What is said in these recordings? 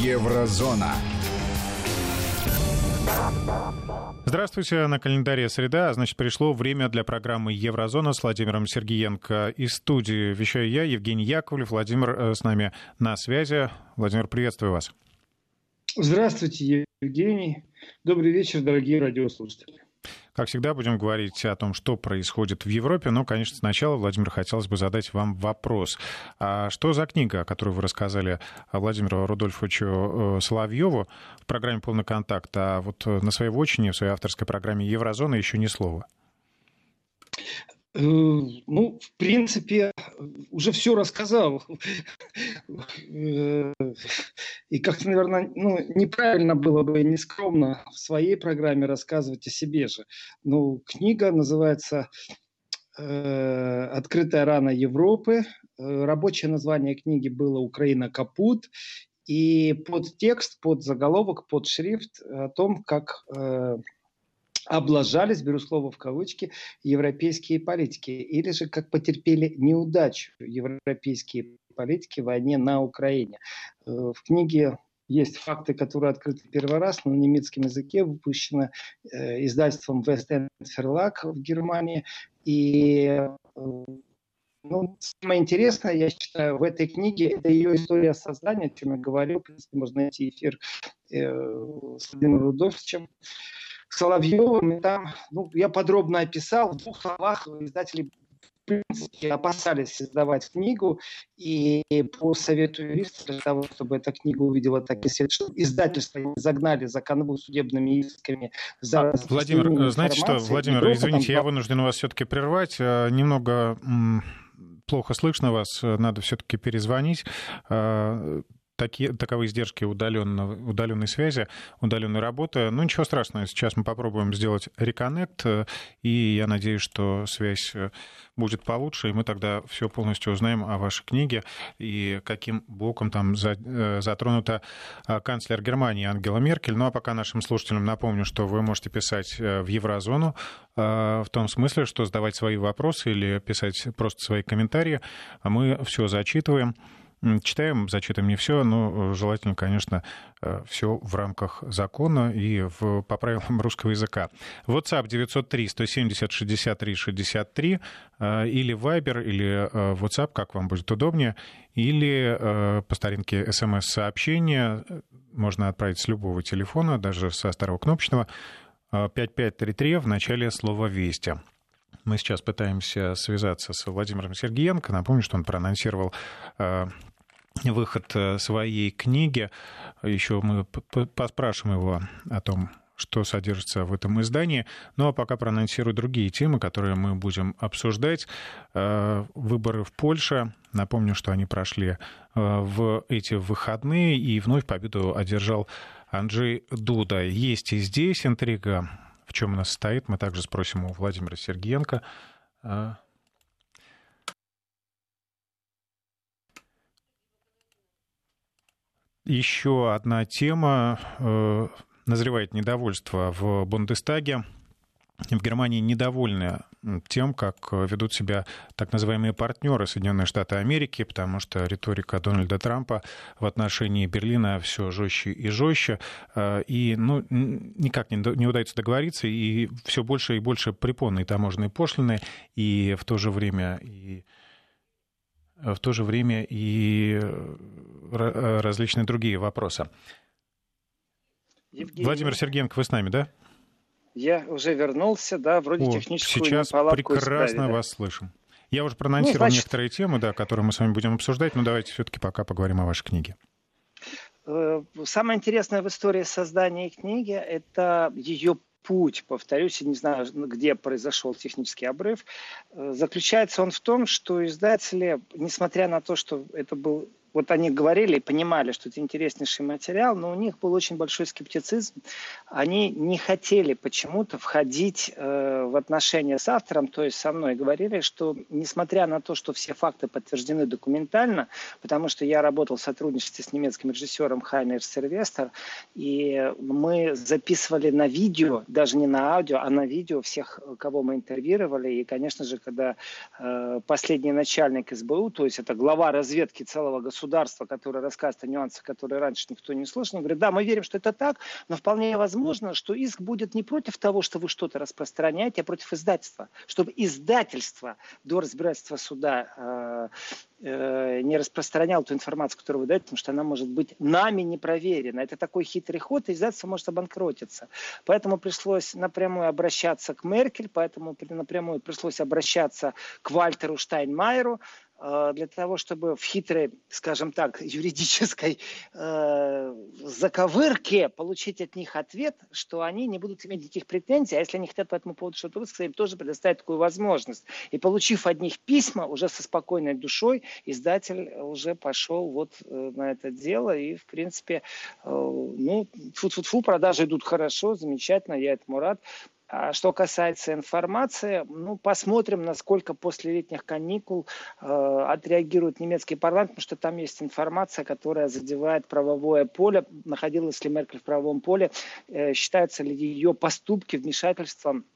Еврозона. Здравствуйте, на календаре среда, значит, пришло время для программы «Еврозона» с Владимиром Сергеенко. Из студии вещаю я, Евгений Яковлев. Владимир э, с нами на связи. Владимир, приветствую вас. Здравствуйте, Евгений. Добрый вечер, дорогие радиослушатели. Как всегда, будем говорить о том, что происходит в Европе. Но, конечно, сначала, Владимир, хотелось бы задать вам вопрос. А что за книга, которую вы рассказали Владимиру Рудольфовичу э, Соловьеву в программе «Полный контакт», а вот на своей вотчине, в своей авторской программе «Еврозона» еще ни слова? Э, ну, в принципе, уже все рассказал. Э, и как-то, наверное, ну, неправильно было бы нескромно в своей программе рассказывать о себе же. Ну, книга называется э, «Открытая рана Европы». Рабочее название книги было «Украина капут». И под текст, под заголовок, под шрифт о том, как облажались, беру слово в кавычки, европейские политики, или же как потерпели неудачу европейские политики в войне на Украине. Э, в книге есть факты, которые открыты первый раз на немецком языке, выпущено э, издательством West Verlag в Германии. И э, ну, самое интересное, я считаю, в этой книге это ее история создания, о чем я говорил. В принципе, можно найти эфир э, с Владимиром Рудовичем. Соловьевым, и там, ну, я подробно описал, в двух словах издатели в принципе, опасались издавать книгу, и по совету юристов, для того, чтобы эта книга увидела такие свет, что издательство загнали за канву судебными исками за а, Владимир, знаете что, Владимир, извините, я вынужден вас все-таки прервать. Э, немного плохо слышно вас, э, надо все-таки перезвонить. Такие, таковы издержки удаленно, удаленной связи, удаленной работы. Ну, ничего страшного, сейчас мы попробуем сделать реконнект, э, и я надеюсь, что связь э, будет получше, и мы тогда все полностью узнаем о вашей книге и каким боком там э, затронута канцлер Германии Ангела Меркель. Ну, а пока нашим слушателям напомню, что вы можете писать в Еврозону в том смысле, что задавать свои вопросы или писать просто свои комментарии. А мы все зачитываем. Читаем, зачитываем не все, но желательно, конечно, э, все в рамках закона и в, по правилам русского языка. WhatsApp 903 170 63 63 или Viber, или э, WhatsApp, как вам будет удобнее, или э, по старинке смс-сообщение можно отправить с любого телефона, даже со старого кнопочного, 5533 в начале слова «Вести». Мы сейчас пытаемся связаться с Владимиром Сергеенко. Напомню, что он проанонсировал выход э, своей книги. Еще мы поспрашиваем его о том, что содержится в этом издании. Ну а пока проанонсирую другие темы, которые мы будем обсуждать. Э, выборы в Польше. Напомню, что они прошли э, в эти выходные, и вновь победу одержал Анджей Дуда. Есть и здесь интрига. В чем она состоит, мы также спросим у Владимира Сергеенко. Еще одна тема. Э, назревает недовольство в Бундестаге. В Германии недовольны тем, как ведут себя так называемые партнеры Соединенные Штаты Америки, потому что риторика Дональда Трампа в отношении Берлина все жестче и жестче, э, и ну, никак не, не удается договориться, и все больше и больше препонные таможенные пошлины, и в то же время и в то же время и э, э, различные другие вопросы. Евгений. Владимир Сергеенко, вы с нами, да? Я уже вернулся, да, вроде О, техническую Сейчас прекрасно исправили, да. вас слышим. Я уже проанонсировал ну, значит... некоторые темы, да, которые мы с вами будем обсуждать, но давайте все-таки пока поговорим о вашей книге. Э, самое интересное в истории создания книги – это ее путь, повторюсь, не знаю, где произошел технический обрыв, э, заключается он в том, что издатели, несмотря на то, что это был вот они говорили и понимали, что это интереснейший материал, но у них был очень большой скептицизм. Они не хотели почему-то входить э, в отношения с автором, то есть со мной. Говорили, что несмотря на то, что все факты подтверждены документально, потому что я работал в сотрудничестве с немецким режиссером Хайнер Сервестер, и мы записывали на видео, даже не на аудио, а на видео всех, кого мы интервьюировали. И, конечно же, когда э, последний начальник СБУ, то есть это глава разведки целого государства, государства, которое рассказывает о нюансах, которые раньше никто не слышал, говорит, да, мы верим, что это так, но вполне возможно, что иск будет не против того, что вы что-то распространяете, а против издательства, чтобы издательство до разбирательства суда э, э, не распространяло ту информацию, которую вы даете, потому что она может быть нами не проверена. Это такой хитрый ход, и издательство может обанкротиться. Поэтому пришлось напрямую обращаться к Меркель, поэтому напрямую пришлось обращаться к Вальтеру Штайнмайеру, для того, чтобы в хитрой, скажем так, юридической э, заковырке получить от них ответ, что они не будут иметь никаких претензий, а если они хотят по этому поводу что-то высказать, им тоже предоставить такую возможность. И получив от них письма, уже со спокойной душой, издатель уже пошел вот э, на это дело, и, в принципе, э, ну, фу-фу-фу, продажи идут хорошо, замечательно, я этому рад. А что касается информации, ну, посмотрим, насколько после летних каникул э, отреагирует немецкий парламент, потому что там есть информация, которая задевает правовое поле. Находилась ли Меркель в правовом поле, э, считаются ли ее поступки вмешательством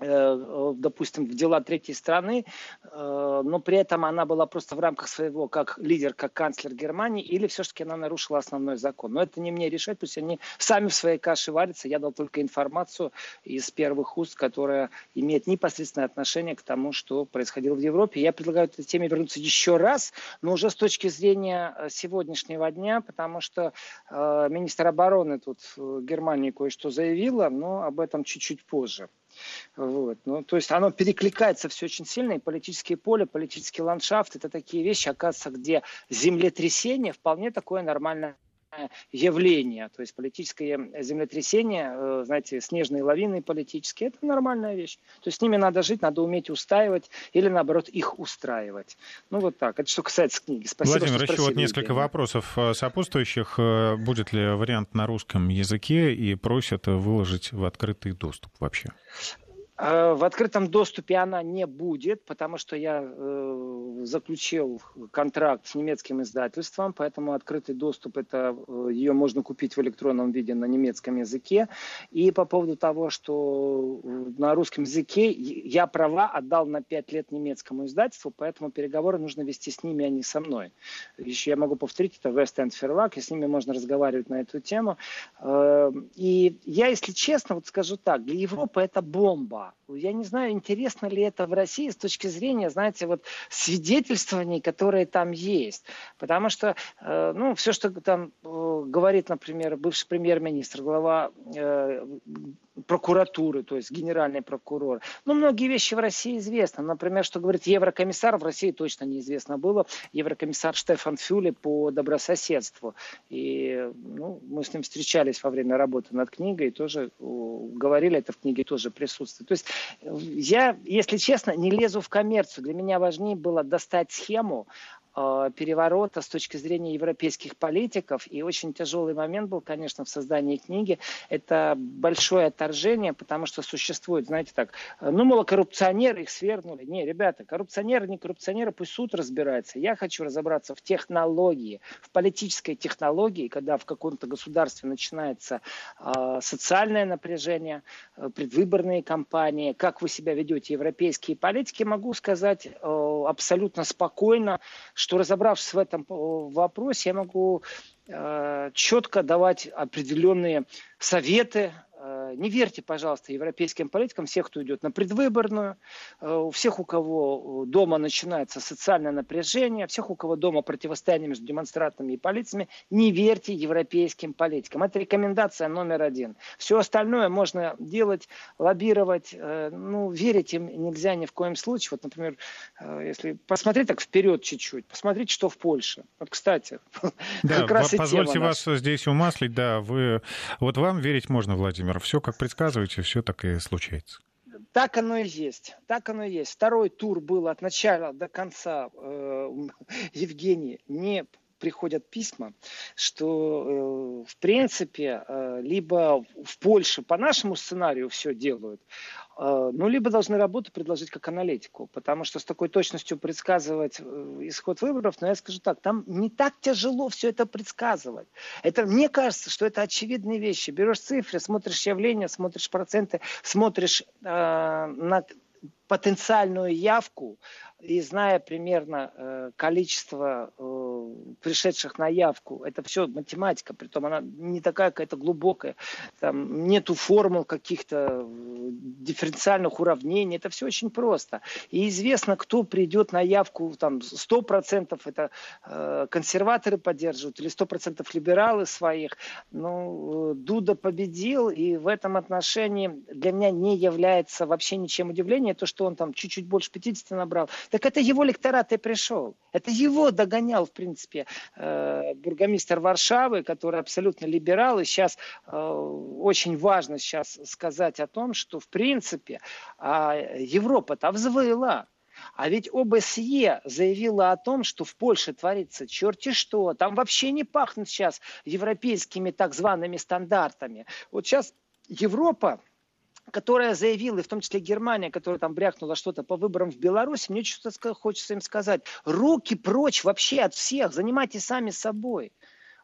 допустим, в дела третьей страны, э, но при этом она была просто в рамках своего, как лидер, как канцлер Германии, или все-таки она нарушила основной закон. Но это не мне решать, пусть они сами в своей каше варятся. Я дал только информацию из первых уст, которая имеет непосредственное отношение к тому, что происходило в Европе. Я предлагаю этой теме вернуться еще раз, но уже с точки зрения э, сегодняшнего дня, потому что министр обороны тут Германии кое-что заявила, но об этом чуть-чуть позже. Вот. Ну, то есть оно перекликается все очень сильно, и политическое поле, политический ландшафт, это такие вещи, оказывается, где землетрясение вполне такое нормальное явление. То есть политическое землетрясение, э, знаете, снежные лавины политические, это нормальная вещь. То есть с ними надо жить, надо уметь устраивать или, наоборот, их устраивать. Ну, вот так. Это что касается книги. Спасибо, Владимир, еще вот несколько вопросов э, сопутствующих. Э, будет ли вариант на русском языке и просят выложить в открытый доступ вообще? Э, в открытом доступе она не будет, потому что я э, заключил контракт с немецким издательством, поэтому открытый доступ это э, ее можно купить в электронном виде на немецком языке. И по поводу того, что на русском языке я права отдал на 5 лет немецкому издательству, поэтому переговоры нужно вести с ними, а не со мной. Еще я могу повторить, это West End Fairlock, и с ними можно разговаривать на эту тему. Э, и я, если честно, вот скажу так, для Европы это бомба я не знаю, интересно ли это в России с точки зрения, знаете, вот свидетельствований, которые там есть. Потому что, э, ну, все, что там э, говорит, например, бывший премьер-министр, глава э, прокуратуры, то есть генеральный прокурор. Ну, многие вещи в России известны. Например, что говорит еврокомиссар, в России точно неизвестно было. Еврокомиссар Штефан Фюле по добрососедству. И ну, мы с ним встречались во время работы над книгой и тоже говорили, это в книге тоже присутствует. То есть я, если честно, не лезу в коммерцию. Для меня важнее было достать схему, Э, переворота с точки зрения европейских политиков. И очень тяжелый момент был, конечно, в создании книги. Это большое отторжение, потому что существует, знаете так, э, ну, мало коррупционеры, их свергнули. Не, ребята, коррупционеры, не коррупционеры, пусть суд разбирается. Я хочу разобраться в технологии, в политической технологии, когда в каком-то государстве начинается э, социальное напряжение, э, предвыборные кампании, как вы себя ведете, европейские политики, могу сказать э, абсолютно спокойно, что разобравшись в этом вопросе, я могу э, четко давать определенные советы, Э, не верьте, пожалуйста, европейским политикам, всех, кто идет на предвыборную, э, у всех, у кого дома начинается социальное напряжение, всех, у кого дома противостояние между демонстрантами и полициями, не верьте европейским политикам. Это рекомендация номер один. Все остальное можно делать, лоббировать, э, ну, верить им нельзя ни в коем случае. Вот, например, если посмотреть так вперед чуть-чуть, посмотрите, что в Польше. Вот, кстати, да, как раз позвольте вас здесь умаслить, да, вы, вот вам верить можно, Владимир, все, как предсказываете, все так и случается. Так оно и есть. Так оно и есть. Второй тур был от начала до конца. Э, Евгений не приходят письма, что э, в принципе э, либо в Польше по нашему сценарию все делают, э, ну, либо должны работу предложить как аналитику, потому что с такой точностью предсказывать исход выборов, но я скажу так, там не так тяжело все это предсказывать. Это, мне кажется, что это очевидные вещи. Берешь цифры, смотришь явления, смотришь проценты, смотришь э, на потенциальную явку, и зная примерно э, количество э, пришедших на явку. Это все математика, притом она не такая какая-то глубокая. Там нету формул каких-то э, дифференциальных уравнений. Это все очень просто. И известно, кто придет на явку, там 100% это э, консерваторы поддерживают или 100% либералы своих. Ну, Дуда победил, и в этом отношении для меня не является вообще ничем удивлением то, что он там чуть-чуть больше 50 набрал. Так это его лекторат и пришел. Это его догонял, в принципе, э, бургомистр Варшавы, который абсолютно либерал. И сейчас э, очень важно сейчас сказать о том, что, в принципе, а, Европа-то взвыла. А ведь ОБСЕ заявила о том, что в Польше творится черти что. Там вообще не пахнет сейчас европейскими так зваными стандартами. Вот сейчас Европа которая заявила, и в том числе Германия, которая там брякнула что-то по выборам в Беларуси, мне что-то хочется им сказать. Руки прочь вообще от всех, занимайтесь сами собой.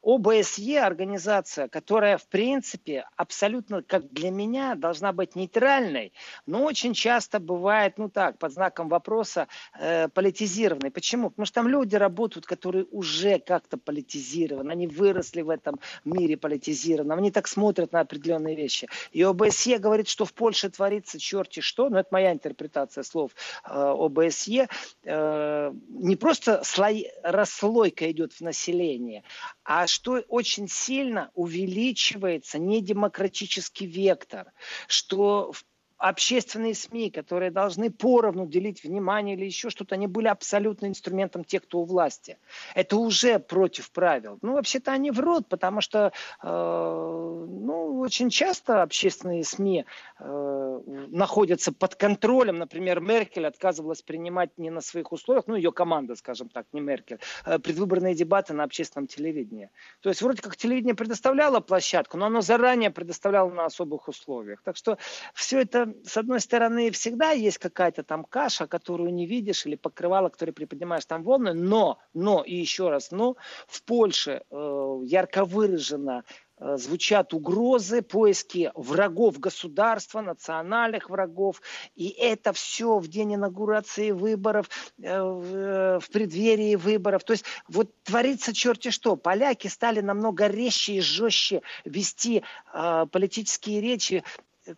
ОБСЕ организация, которая в принципе абсолютно, как для меня, должна быть нейтральной, но очень часто бывает, ну так, под знаком вопроса э, политизированной. Почему? Потому что там люди работают, которые уже как-то политизированы, они выросли в этом мире политизированном, они так смотрят на определенные вещи. И ОБСЕ говорит, что в Польше творится черти что, но это моя интерпретация слов э, ОБСЕ, э, не просто слой, расслойка идет в населении, а что очень сильно увеличивается недемократический вектор, что в общественные СМИ, которые должны поровну делить внимание или еще что-то, они были абсолютно инструментом тех, кто у власти. Это уже против правил. Ну, вообще-то они врут, потому что э, ну, очень часто общественные СМИ э, находятся под контролем. Например, Меркель отказывалась принимать не на своих условиях, ну, ее команда, скажем так, не Меркель, э, предвыборные дебаты на общественном телевидении. То есть вроде как телевидение предоставляло площадку, но оно заранее предоставляло на особых условиях. Так что все это с одной стороны, всегда есть какая-то там каша, которую не видишь, или покрывало, которое приподнимаешь там волны, но, но, и еще раз, но, в Польше э, ярко выражено э, звучат угрозы, поиски врагов государства, национальных врагов. И это все в день инаугурации выборов, э, в, в преддверии выборов. То есть вот творится черти что. Поляки стали намного резче и жестче вести э, политические речи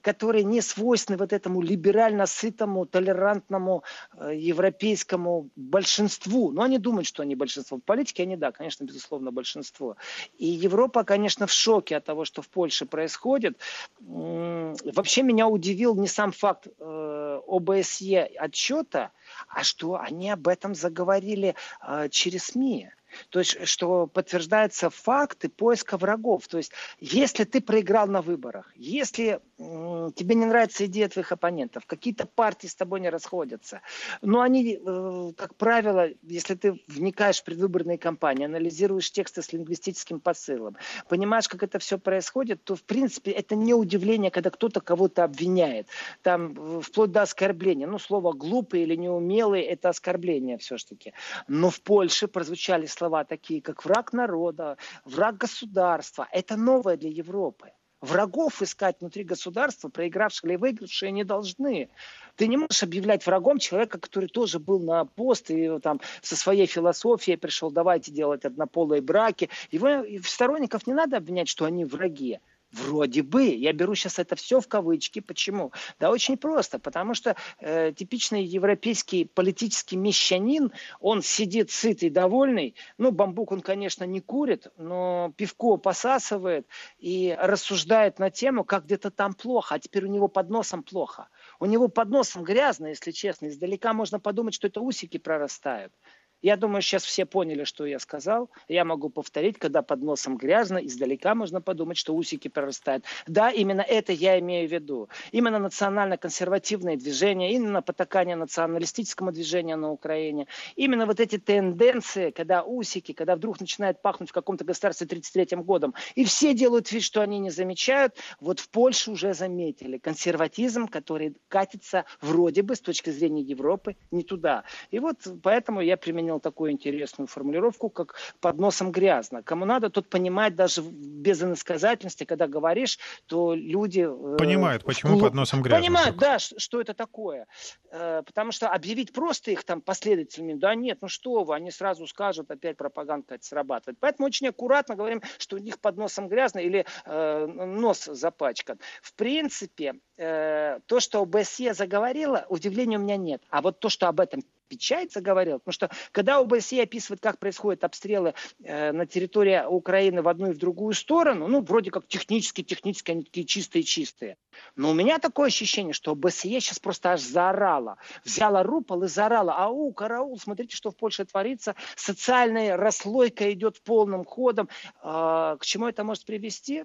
которые не свойственны вот этому либерально сытому, толерантному э, европейскому большинству. Но они думают, что они большинство. В политике они, да, конечно, безусловно, большинство. И Европа, конечно, в шоке от того, что в Польше происходит. Вообще меня удивил не сам факт э, ОБСЕ отчета, а что они об этом заговорили э, через СМИ. То есть, что подтверждаются факты поиска врагов. То есть, если ты проиграл на выборах, если тебе не нравится идея твоих оппонентов, какие-то партии с тобой не расходятся, но они, э, как правило, если ты вникаешь в предвыборные кампании, анализируешь тексты с лингвистическим посылом, понимаешь, как это все происходит, то, в принципе, это не удивление, когда кто-то кого-то обвиняет. Там, э, вплоть до оскорбления. Ну, слово «глупый» или «неумелый» – это оскорбление все-таки. Но в Польше прозвучали слова такие, как враг народа, враг государства. Это новое для Европы. Врагов искать внутри государства, проигравшие или выигравшие, не должны. Ты не можешь объявлять врагом человека, который тоже был на пост и там со своей философией пришел, давайте делать однополые браки. Его сторонников не надо обвинять, что они враги. Вроде бы. Я беру сейчас это все в кавычки. Почему? Да очень просто. Потому что э, типичный европейский политический мещанин, он сидит сытый, довольный. Ну, бамбук он, конечно, не курит, но пивко посасывает и рассуждает на тему, как где-то там плохо, а теперь у него под носом плохо. У него под носом грязно, если честно. Издалека можно подумать, что это усики прорастают. Я думаю, сейчас все поняли, что я сказал. Я могу повторить, когда под носом грязно, издалека можно подумать, что усики прорастают. Да, именно это я имею в виду. Именно национально-консервативное движение, именно потакание националистическому движению на Украине, именно вот эти тенденции, когда усики, когда вдруг начинает пахнуть в каком-то государстве 33-м годом, и все делают вид, что они не замечают, вот в Польше уже заметили консерватизм, который катится вроде бы с точки зрения Европы не туда. И вот поэтому я применяю принял такую интересную формулировку, как «под носом грязно». Кому надо, тот понимает даже без иносказательности, когда говоришь, то люди... Э, понимают, почему вглубь... под носом грязно. Понимают, да, что это такое. Э, потому что объявить просто их там последователями, да нет, ну что вы, они сразу скажут, опять пропаганда это срабатывает. Поэтому очень аккуратно говорим, что у них под носом грязно или э, нос запачкан. В принципе, э, то, что ОБСЕ заговорила, удивления у меня нет. А вот то, что об этом печать заговорил, потому что когда ОБСЕ описывает, как происходят обстрелы э, на территории Украины в одну и в другую сторону, ну, вроде как технически, технически они такие чистые-чистые. Но у меня такое ощущение, что ОБСЕ сейчас просто аж заорала. Взяла рупол и заорала. Ау, караул, смотрите, что в Польше творится. Социальная расслойка идет полным ходом. Э, к чему это может привести?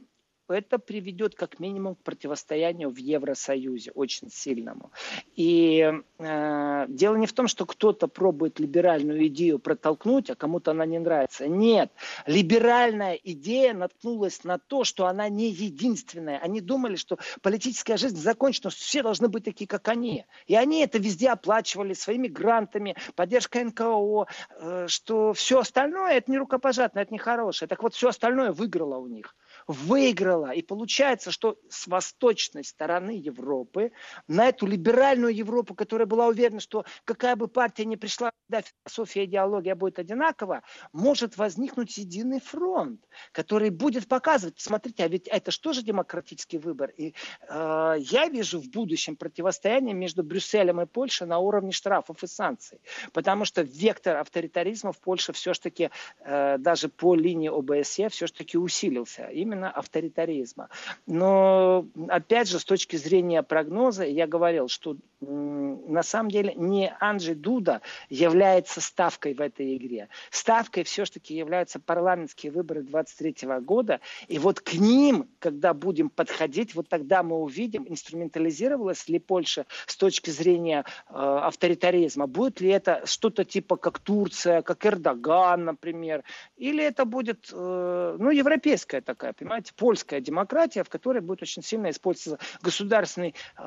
Это приведет как минимум к противостоянию в Евросоюзе очень сильному. И э, дело не в том, что кто-то пробует либеральную идею протолкнуть, а кому-то она не нравится. Нет, либеральная идея наткнулась на то, что она не единственная. Они думали, что политическая жизнь закончена, что все должны быть такие, как они. И они это везде оплачивали своими грантами, поддержкой НКО, э, что все остальное это не рукопожатное, это не хорошее. Так вот, все остальное выиграло у них выиграла. И получается, что с восточной стороны Европы на эту либеральную Европу, которая была уверена, что какая бы партия ни пришла, да, философия, идеология будет одинакова, может возникнуть единый фронт, который будет показывать, смотрите, а ведь это что же демократический выбор? И э, я вижу в будущем противостояние между Брюсселем и Польшей на уровне штрафов и санкций. Потому что вектор авторитаризма в Польше все-таки э, даже по линии ОБСЕ все-таки усилился. Именно именно авторитаризма. Но, опять же, с точки зрения прогноза, я говорил, что на самом деле не Анджи Дуда является ставкой в этой игре. Ставкой все-таки являются парламентские выборы 23 года. И вот к ним, когда будем подходить, вот тогда мы увидим, инструментализировалась ли Польша с точки зрения э, авторитаризма. Будет ли это что-то типа как Турция, как Эрдоган, например. Или это будет, э, ну, европейская такая понимаете, польская демократия, в которой будет очень сильно использоваться государственный э,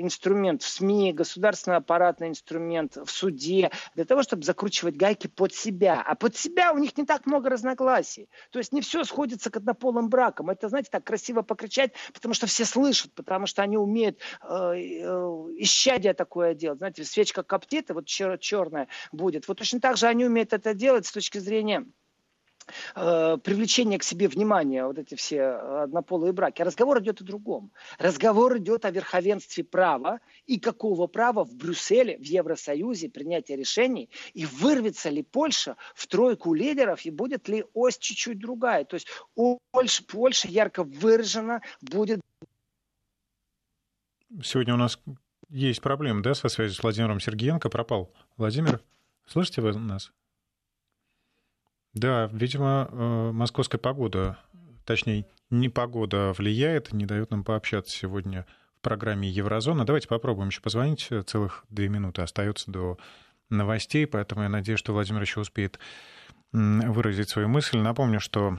инструмент в СМИ, государственный аппаратный инструмент в суде, для того, чтобы закручивать гайки под себя. А под себя у них не так много разногласий. То есть не все сходится к однополым бракам. Это, знаете, так красиво покричать, потому что все слышат, потому что они умеют э, э, исчадие такое делать. Знаете, свечка коптит, и вот чер- черная будет. Вот точно так же они умеют это делать с точки зрения привлечение к себе внимания, вот эти все однополые браки. Разговор идет о другом. Разговор идет о верховенстве права и какого права в Брюсселе, в Евросоюзе принятие решений, и вырвется ли Польша в тройку лидеров, и будет ли ось чуть-чуть другая. То есть Польша, Польша ярко выражена будет... Сегодня у нас есть проблемы, да, со связью с Владимиром Сергеенко. Пропал. Владимир, слышите вы нас? Да, видимо, э, московская погода, точнее, не погода влияет, не дает нам пообщаться сегодня в программе Еврозона. Давайте попробуем еще позвонить. Целых две минуты остается до новостей, поэтому я надеюсь, что Владимир еще успеет выразить свою мысль. Напомню, что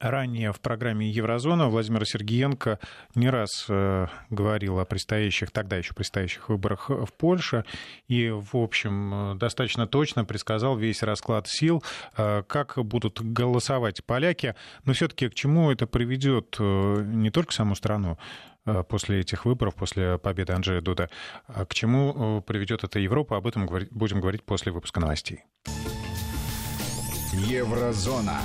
Ранее в программе «Еврозона» Владимир Сергеенко не раз э, говорил о предстоящих, тогда еще предстоящих выборах в Польше и, в общем, э, достаточно точно предсказал весь расклад сил, э, как будут голосовать поляки. Но все-таки к чему это приведет не только саму страну, после этих выборов, после победы Анджея Дуда. А к чему приведет эта Европа, об этом будем говорить после выпуска новостей. Еврозона.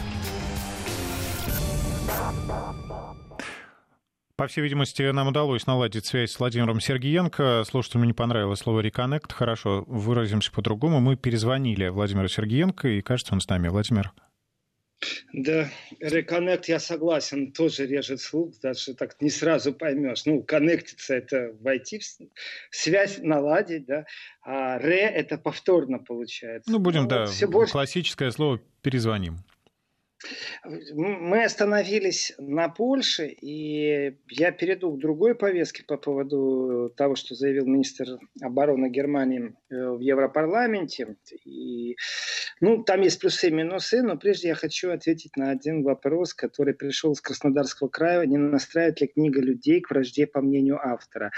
По всей видимости, нам удалось наладить связь с Владимиром Сергеенко. Слушателям не понравилось слово «реконнект». Хорошо, выразимся по-другому. Мы перезвонили Владимиру Сергеенко, и, кажется, он с нами. Владимир. Да, реконнект, я согласен, тоже режет слух, даже так не сразу поймешь. Ну, коннектиться – это войти в связь, наладить, да, а ре – это повторно получается. Ну, будем, ну, да, все больше... классическое слово «перезвоним». Мы остановились на Польше, и я перейду к другой повестке по поводу того, что заявил министр обороны Германии э, в Европарламенте. И, ну, там есть плюсы и минусы, но прежде я хочу ответить на один вопрос, который пришел из Краснодарского края. Не настраивает ли книга людей к вражде, по мнению автора?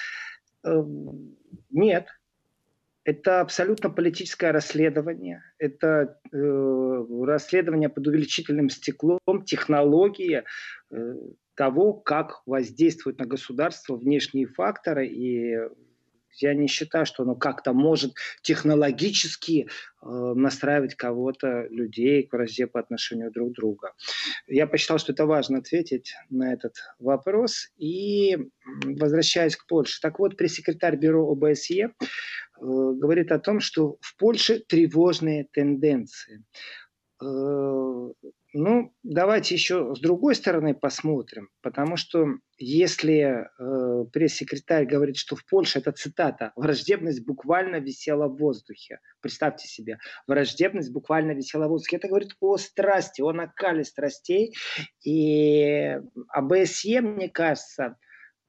Эм, нет, Это абсолютно политическое расследование. Это э, расследование под увеличительным стеклом, технология э, того, как воздействуют на государство внешние факторы и я не считаю, что оно как-то может технологически э, настраивать кого-то, людей к вражде по отношению друг к другу. Я посчитал, что это важно ответить на этот вопрос. И возвращаясь к Польше. Так вот, пресс-секретарь бюро ОБСЕ э, говорит о том, что в Польше тревожные тенденции. Ну, давайте еще с другой стороны посмотрим, потому что если э, пресс-секретарь говорит, что в Польше, это цитата, враждебность буквально висела в воздухе. Представьте себе, враждебность буквально висела в воздухе. Это говорит о страсти, о накале страстей. И АБСЕ, мне кажется,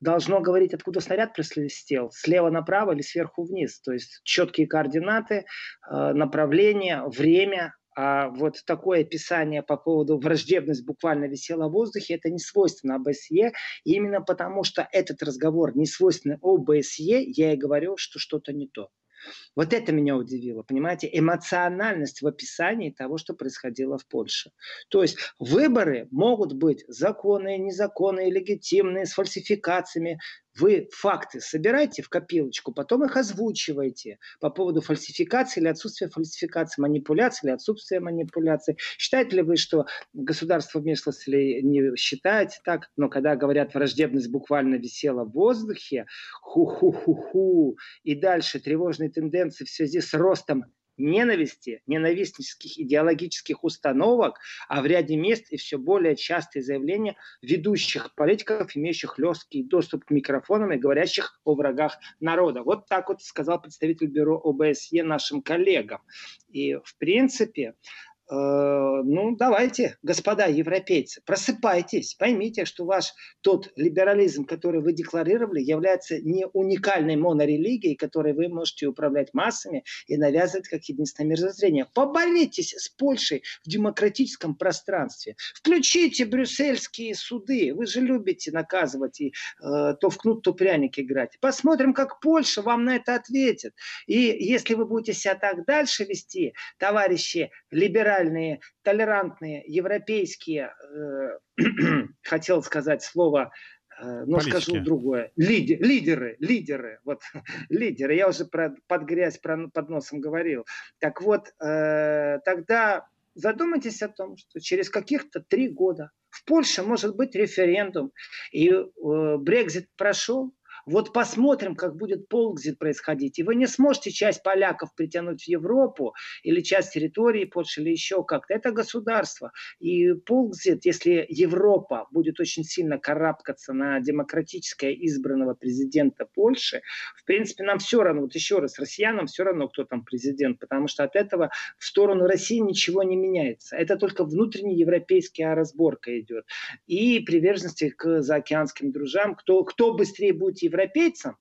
должно говорить, откуда снаряд присвистел, слева направо или сверху вниз. То есть четкие координаты, э, направление, время, а вот такое описание по поводу враждебность буквально висела в воздухе, это не свойственно ОБСЕ. И именно потому, что этот разговор не свойственный ОБСЕ, я и говорю, что что-то не то. Вот это меня удивило, понимаете, эмоциональность в описании того, что происходило в Польше. То есть выборы могут быть законные, незаконные, легитимные, с фальсификациями. Вы факты собираете в копилочку, потом их озвучиваете по поводу фальсификации или отсутствия фальсификации, манипуляции или отсутствия манипуляции. Считаете ли вы, что государство вмешивалось не считаете так? Но когда говорят, враждебность буквально висела в воздухе, ху-ху-ху-ху, и дальше тревожные тенденции в связи с ростом ненависти, ненавистнических идеологических установок, а в ряде мест и все более частые заявления ведущих политиков, имеющих легкий доступ к микрофонам и говорящих о врагах народа. Вот так вот сказал представитель бюро ОБСЕ нашим коллегам. И в принципе ну, давайте, господа европейцы, просыпайтесь, поймите, что ваш тот либерализм, который вы декларировали, является не уникальной монорелигией, которой вы можете управлять массами и навязывать как единственное мирозрение. Поборитесь с Польшей в демократическом пространстве. Включите брюссельские суды. Вы же любите наказывать и э, то в кнут, то пряник играть. Посмотрим, как Польша вам на это ответит. И если вы будете себя так дальше вести, товарищи либеральные, либеральные, толерантные, европейские, э, хотел сказать слово, э, но Политики. скажу другое, Лиди, лидеры, лидеры, вот лидеры, я уже про, под грязь про, под носом говорил. Так вот, э, тогда задумайтесь о том, что через каких-то три года в Польше может быть референдум, и э, Брекзит прошел, вот посмотрим, как будет полгзит происходить. И вы не сможете часть поляков притянуть в Европу или часть территории Польши или еще как-то. Это государство. И полгзит, если Европа будет очень сильно карабкаться на демократическое избранного президента Польши, в принципе, нам все равно, вот еще раз, россиянам все равно, кто там президент, потому что от этого в сторону России ничего не меняется. Это только внутренняя европейская разборка идет. И приверженности к заокеанским дружам, кто, кто быстрее будет европейцам,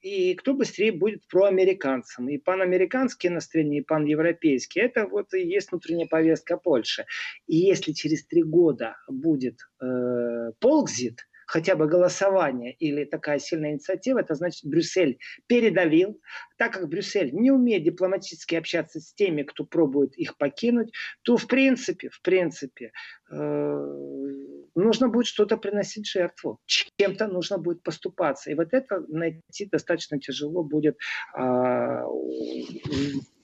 и кто быстрее будет проамериканцем. И панамериканские настроения, и паневропейские. Это вот и есть внутренняя повестка Польши. И если через три года будет э, полгзит, хотя бы голосование или такая сильная инициатива, это значит Брюссель передавил. Так как Брюссель не умеет дипломатически общаться с теми, кто пробует их покинуть, то в принципе, в принципе, э, нужно будет что-то приносить жертву. Чем-то нужно будет поступаться. И вот это найти достаточно тяжело будет э,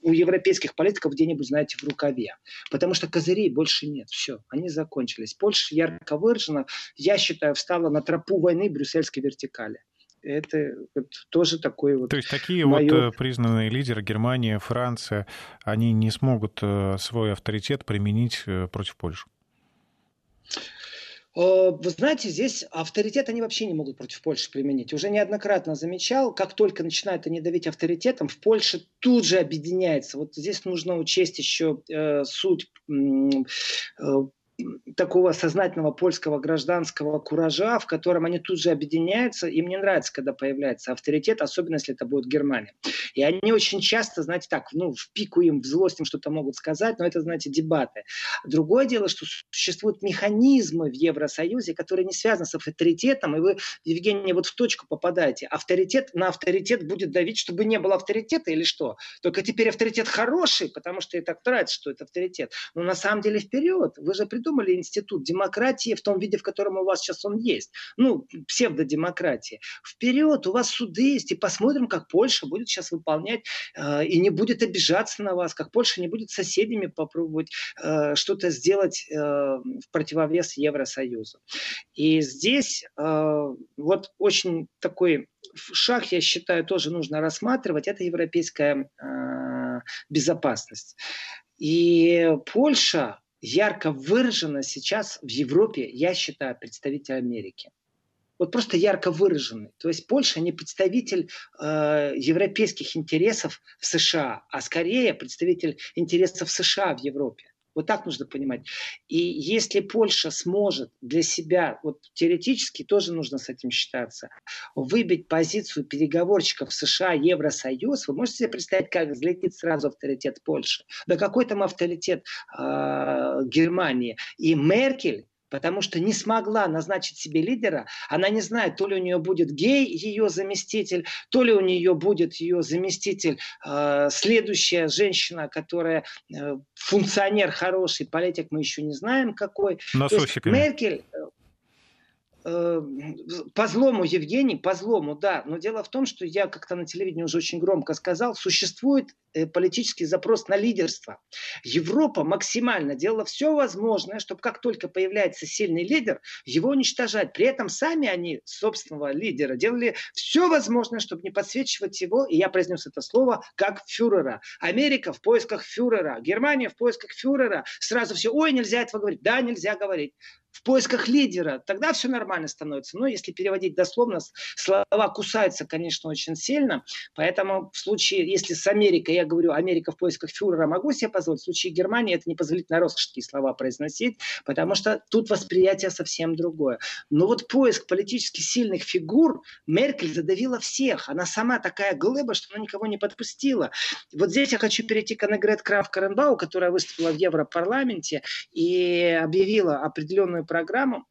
у европейских политиков где-нибудь, знаете, в рукаве. Потому что козырей больше нет. Все, они закончились. Польша ярко выражена, я считаю, встала на тропу войны брюссельской вертикали это вот тоже такой вот... То есть такие мое... вот э, признанные лидеры Германия, Франция, они не смогут э, свой авторитет применить э, против Польши? Э, вы знаете, здесь авторитет они вообще не могут против Польши применить. Уже неоднократно замечал, как только начинают они давить авторитетом, в Польше тут же объединяется. Вот здесь нужно учесть еще э, суть э, такого сознательного польского гражданского куража, в котором они тут же объединяются. Им не нравится, когда появляется авторитет, особенно если это будет Германия. И они очень часто, знаете, так, ну, в пику им, в злость им что-то могут сказать, но это, знаете, дебаты. Другое дело, что существуют механизмы в Евросоюзе, которые не связаны с авторитетом, и вы, Евгений, вот в точку попадаете. Авторитет на авторитет будет давить, чтобы не было авторитета или что? Только теперь авторитет хороший, потому что и так нравится, что это авторитет. Но на самом деле вперед. Вы же придумали институт демократии в том виде, в котором у вас сейчас он есть. Ну, псевдодемократии. Вперед, у вас суды есть, и посмотрим, как Польша будет сейчас выполнять э, и не будет обижаться на вас, как Польша не будет соседями попробовать э, что-то сделать э, в противовес Евросоюзу. И здесь э, вот очень такой шаг, я считаю, тоже нужно рассматривать, это европейская э, безопасность. И Польша ярко выражена сейчас в Европе, я считаю, представитель Америки. Вот просто ярко выраженный. То есть Польша не представитель э, европейских интересов в США, а скорее представитель интересов США в Европе. Вот так нужно понимать. И если Польша сможет для себя, вот теоретически тоже нужно с этим считаться, выбить позицию переговорщиков США, Евросоюз, вы можете себе представить, как взлетит сразу авторитет Польши? Да какой там авторитет э, Германии? И Меркель потому что не смогла назначить себе лидера. Она не знает, то ли у нее будет гей, ее заместитель, то ли у нее будет ее заместитель, э, следующая женщина, которая э, функционер хороший, политик мы еще не знаем какой. Носочками. Меркель Э, по злому, Евгений, по злому, да. Но дело в том, что я как-то на телевидении уже очень громко сказал, существует э, политический запрос на лидерство. Европа максимально делала все возможное, чтобы как только появляется сильный лидер, его уничтожать. При этом сами они собственного лидера делали все возможное, чтобы не подсвечивать его, и я произнес это слово, как фюрера. Америка в поисках фюрера, Германия в поисках фюрера. Сразу все, ой, нельзя этого говорить. Да, нельзя говорить в поисках лидера, тогда все нормально становится. Но если переводить дословно, слова кусаются, конечно, очень сильно. Поэтому в случае, если с Америкой, я говорю, Америка в поисках фюрера, могу себе позволить, в случае Германии это непозволительно роскошь такие слова произносить, потому что тут восприятие совсем другое. Но вот поиск политически сильных фигур Меркель задавила всех. Она сама такая глыба, что она никого не подпустила. Вот здесь я хочу перейти к Аннегрет Краф-Каренбау, которая выступила в Европарламенте и объявила определенную программу.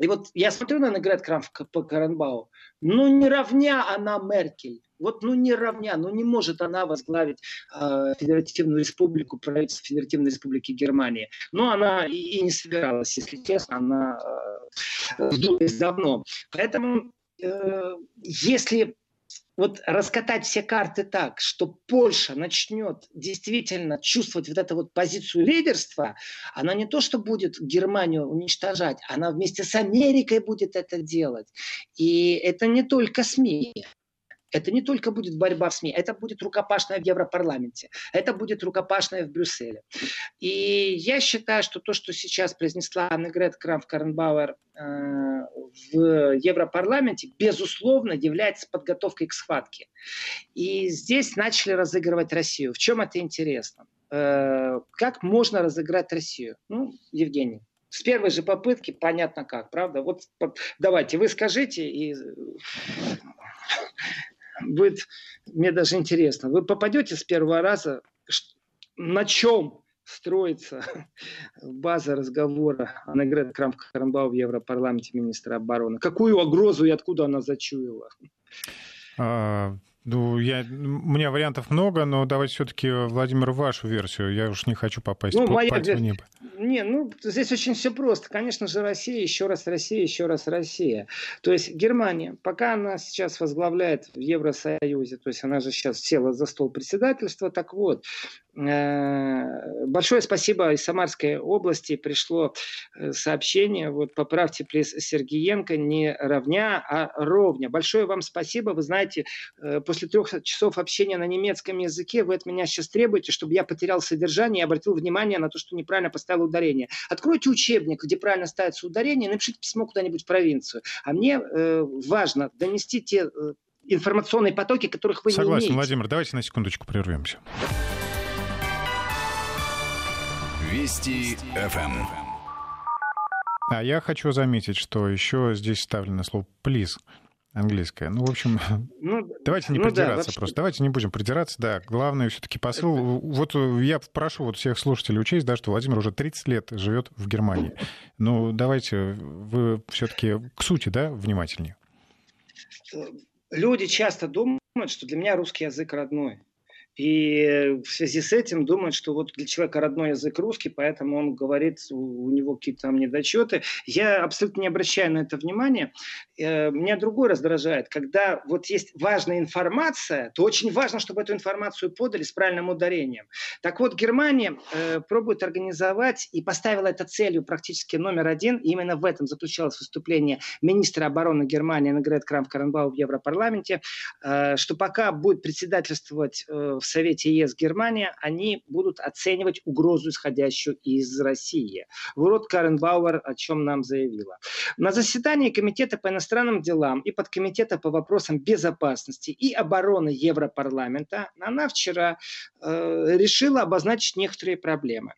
И вот я смотрю на Наград Каренбау, ну не равня она Меркель. Вот ну не равня, ну не может она возглавить э, Федеративную Республику, правительство Федеративной Республики Германии. Но она и, и не собиралась, если честно, она э, давно. Поэтому э, если вот раскатать все карты так, что Польша начнет действительно чувствовать вот эту вот позицию лидерства, она не то, что будет Германию уничтожать, она вместе с Америкой будет это делать. И это не только СМИ. Это не только будет борьба в СМИ, это будет рукопашная в Европарламенте, это будет рукопашная в Брюсселе. И я считаю, что то, что сейчас произнесла Аннегрет Крамф-Карнбауэр э, в Европарламенте, безусловно, является подготовкой к схватке. И здесь начали разыгрывать Россию. В чем это интересно? Э, как можно разыграть Россию? Ну, Евгений. С первой же попытки понятно как, правда? Вот давайте, вы скажите, и будет, мне даже интересно, вы попадете с первого раза, на чем строится база разговора о награде Крам Карамбау в Европарламенте министра обороны? Какую угрозу и откуда она зачуяла? Ну, я, у меня вариантов много, но давайте все-таки, Владимир, вашу версию. Я уж не хочу попасть ну, по, моя в небо. Не, ну, здесь очень все просто. Конечно же, Россия, еще раз Россия, еще раз Россия. То есть Германия, пока она сейчас возглавляет в Евросоюзе, то есть она же сейчас села за стол председательства, так вот, большое спасибо из Самарской области. Пришло э, сообщение. Вот поправьте, плиз Сергеенко, не равня, а ровня. Большое вам спасибо. Вы знаете, э, после трех часов общения на немецком языке вы от меня сейчас требуете, чтобы я потерял содержание и обратил внимание на то, что неправильно поставил ударение. Откройте учебник, где правильно ставится ударение, и напишите письмо куда-нибудь в провинцию. А мне э, важно донести те информационные потоки, которых вы Согласен, не имеете. Согласен, Владимир. Давайте на секундочку прервемся. Вести ФМ. А я хочу заметить, что еще здесь вставлено слово «please» английское. Ну, в общем, ну, давайте не ну, придираться да, просто. Давайте не будем придираться, да. Главное все-таки посыл. Вот я прошу вот всех слушателей учесть, да, что Владимир уже 30 лет живет в Германии. Ну, давайте вы все-таки к сути, да, внимательнее. Люди часто думают, что для меня русский язык родной. И в связи с этим думают, что вот для человека родной язык русский, поэтому он говорит, у него какие-то там недочеты. Я абсолютно не обращаю на это внимания. Э, меня другой раздражает. Когда вот есть важная информация, то очень важно, чтобы эту информацию подали с правильным ударением. Так вот, Германия э, пробует организовать и поставила это целью практически номер один. И именно в этом заключалось выступление министра обороны Германии Нагрет Крам Каренбау в Европарламенте, э, что пока будет председательствовать в Совете ЕС Германия, они будут оценивать угрозу, исходящую из России. Вот Карен Бауэр о чем нам заявила. На заседании Комитета по иностранным делам и подкомитета по вопросам безопасности и обороны Европарламента она вчера э, решила обозначить некоторые проблемы.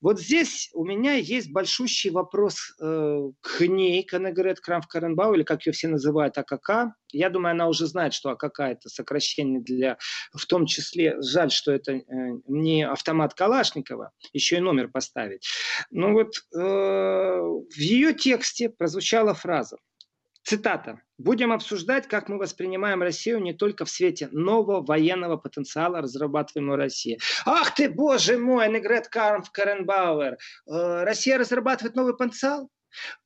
Вот здесь у меня есть большущий вопрос э, к ней, к Аннегрет Крамф Каренбау, или как ее все называют, АКК. Я думаю, она уже знает, что АКК это сокращение для, в том числе жаль, что это э, не автомат Калашникова, еще и номер поставить. Но вот э, в ее тексте прозвучала фраза, цитата, «Будем обсуждать, как мы воспринимаем Россию не только в свете нового военного потенциала, разрабатываемого Россией». Ах ты, боже мой, Негрет Кармф Каренбауэр, э, Россия разрабатывает новый потенциал?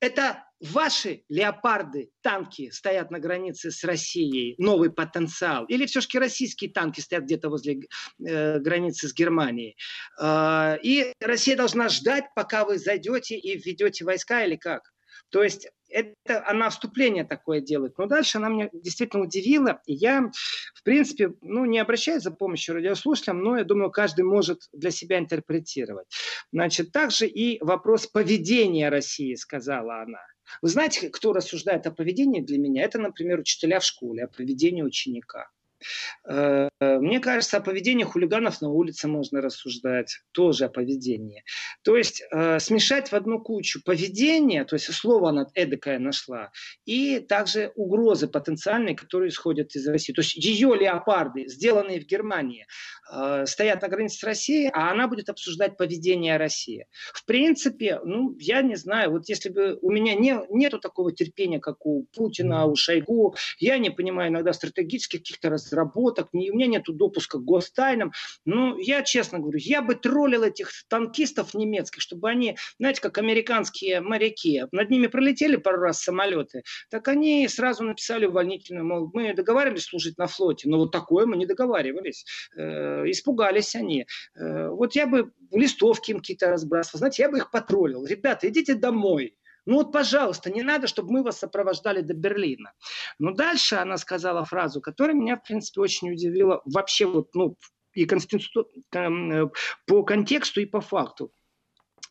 Это ваши леопарды, танки стоят на границе с Россией, новый потенциал? Или все-таки российские танки стоят где-то возле э, границы с Германией? Э, и Россия должна ждать, пока вы зайдете и введете войска или как? То есть это она вступление такое делает. Но дальше она меня действительно удивила. И я, в принципе, ну, не обращаюсь за помощью радиослушателям, но я думаю, каждый может для себя интерпретировать. Значит, также и вопрос поведения России, сказала она. Вы знаете, кто рассуждает о поведении для меня? Это, например, учителя в школе, о поведении ученика. Э, мне кажется, о поведении хулиганов на улице можно рассуждать, тоже о поведении. То есть э, смешать в одну кучу поведение, то есть слово она эдакое нашла, и также угрозы потенциальные, которые исходят из России. То есть ее леопарды, сделанные в Германии, э, стоят на границе с Россией, а она будет обсуждать поведение России. В принципе, ну, я не знаю, вот если бы у меня не, нету такого терпения, как у Путина, у Шойгу, я не понимаю иногда стратегических каких-то разработок, у меня нет допуска к гостайнам. Ну, я честно говорю, я бы троллил этих танкистов немецких, чтобы они, знаете, как американские моряки, над ними пролетели пару раз самолеты, так они сразу написали увольнительную, мол, мы договаривались служить на флоте, но вот такое мы не договаривались. Э, испугались они. Э, вот я бы листовки им какие-то разбрасывал, знаете, я бы их потроллил. Ребята, идите домой. Ну вот, пожалуйста, не надо, чтобы мы вас сопровождали до Берлина. Но дальше она сказала фразу, которая меня, в принципе, очень удивила вообще вот, ну, и конститу... Э, по контексту и по факту.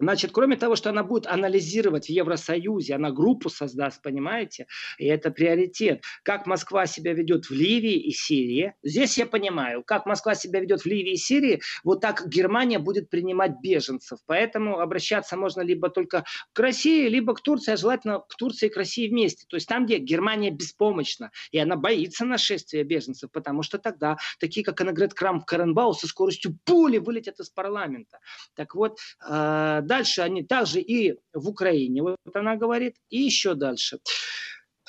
Значит, кроме того, что она будет анализировать в Евросоюзе, она группу создаст, понимаете, и это приоритет. Как Москва себя ведет в Ливии и Сирии. Здесь я понимаю, как Москва себя ведет в Ливии и Сирии, вот так Германия будет принимать беженцев. Поэтому обращаться можно либо только к России, либо к Турции, а желательно к Турции и к России вместе. То есть там, где Германия беспомощна, и она боится нашествия беженцев, потому что тогда такие, как Аннегрет Крам Каренбау, со скоростью пули вылетят из парламента. Так вот, э, Дальше они также и в Украине, вот она говорит, и еще дальше.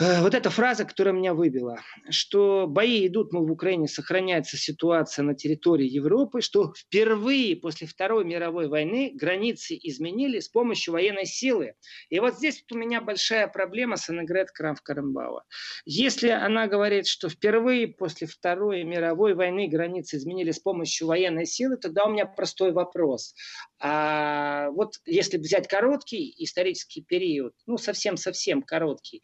Э, вот эта фраза, которая меня выбила, что бои идут, мол, в Украине сохраняется ситуация на территории Европы, что впервые после Второй мировой войны границы изменили с помощью военной силы. И вот здесь вот у меня большая проблема с Аннегрет Крамф-Карамбауа. Если она говорит, что впервые после Второй мировой войны границы изменили с помощью военной силы, тогда у меня простой вопрос. А вот если взять короткий исторический период, ну совсем-совсем короткий,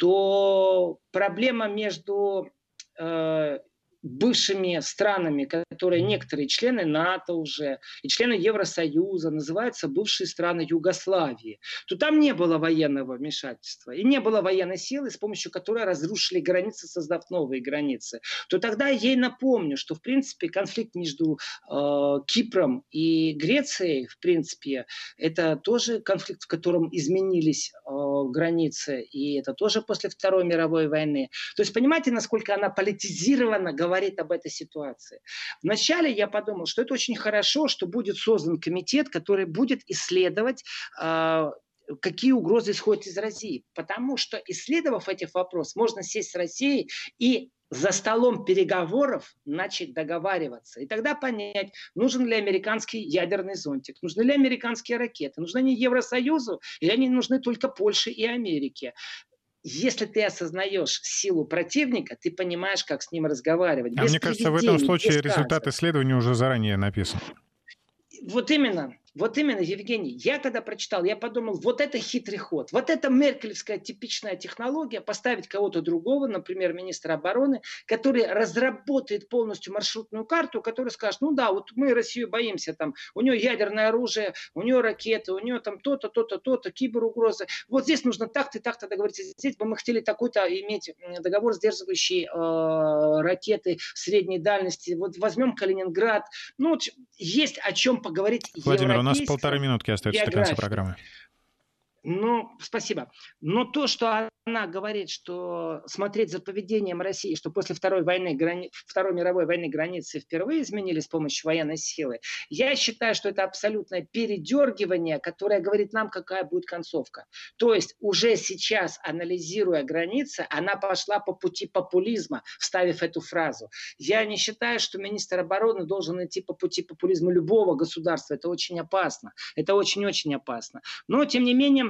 то проблема между э, бывшими странами, которые некоторые члены НАТО уже и члены Евросоюза, называются бывшие страны Югославии, то там не было военного вмешательства и не было военной силы, с помощью которой разрушили границы, создав новые границы, то тогда я ей напомню, что в принципе конфликт между э, Кипром и Грецией, в принципе, это тоже конфликт, в котором изменились э, границы, и это тоже после Второй мировой войны. То есть понимаете, насколько она политизирована, говорит об этой ситуации. Вначале я подумал, что это очень хорошо, что будет создан комитет, который будет исследовать э, какие угрозы исходят из России. Потому что, исследовав этих вопросов, можно сесть с Россией и за столом переговоров начать договариваться. И тогда понять, нужен ли американский ядерный зонтик, нужны ли американские ракеты, нужны они Евросоюзу или они нужны только Польше и Америке если ты осознаешь силу противника, ты понимаешь, как с ним разговаривать. А мне кажется, в этом случае результат исследования уже заранее написан. Вот именно. Вот именно, Евгений, я когда прочитал, я подумал, вот это хитрый ход, вот это меркелевская типичная технология, поставить кого-то другого, например, министра обороны, который разработает полностью маршрутную карту, который скажет, ну да, вот мы Россию боимся, там, у нее ядерное оружие, у нее ракеты, у нее там то-то, то-то, то-то, киберугрозы. Вот здесь нужно так-то и так-то договориться. Здесь бы мы хотели такой-то иметь договор, сдерживающий э, ракеты средней дальности. Вот возьмем Калининград. Ну, есть о чем поговорить. Владимир, у нас полторы минутки остается до конца программы. Ну, спасибо. Но то, что она говорит, что смотреть за поведением России, что после Второй, войны, грани... Второй мировой войны границы впервые изменили с помощью военной силы, я считаю, что это абсолютное передергивание, которое говорит нам, какая будет концовка. То есть уже сейчас, анализируя границы, она пошла по пути популизма, вставив эту фразу. Я не считаю, что министр обороны должен идти по пути популизма любого государства. Это очень опасно. Это очень-очень опасно. Но, тем не менее,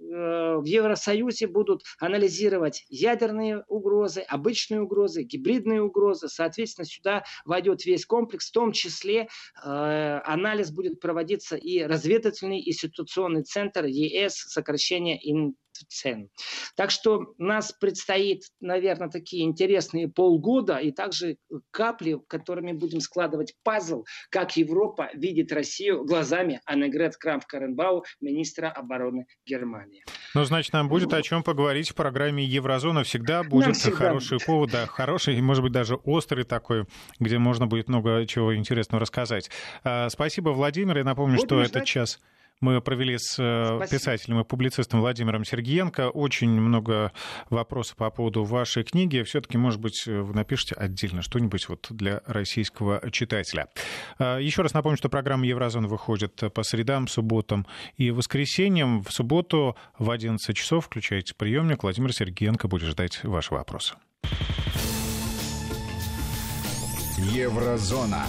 в Евросоюзе будут анализировать ядерные угрозы, обычные угрозы, гибридные угрозы. Соответственно, сюда войдет весь комплекс, в том числе э, анализ будет проводиться и разведывательный и ситуационный центр ЕС, сокращение цен. Так что нас предстоит, наверное, такие интересные полгода и также капли, которыми будем складывать пазл, как Европа видит Россию глазами Аннегрет Крамф-Каренбау, министра обороны Германии. Ну, значит, нам будет о чем поговорить в программе Еврозона. Всегда будет всегда хороший будет. повод, да, хороший, может быть, даже острый такой, где можно будет много чего интересного рассказать. А, спасибо, Владимир. Я напомню, Буду что этот час мы провели с э, Спасибо. писателем и публицистом Владимиром Сергеенко. Очень много вопросов по поводу вашей книги. Все-таки, может быть, вы напишите отдельно что-нибудь вот для российского читателя. А, Еще раз напомню, что программа «Еврозон» выходит по средам, субботам и воскресеньям. В субботу в 11 часов включайте приемник. Владимир Сергеенко будет ждать ваши вопросы. Еврозона.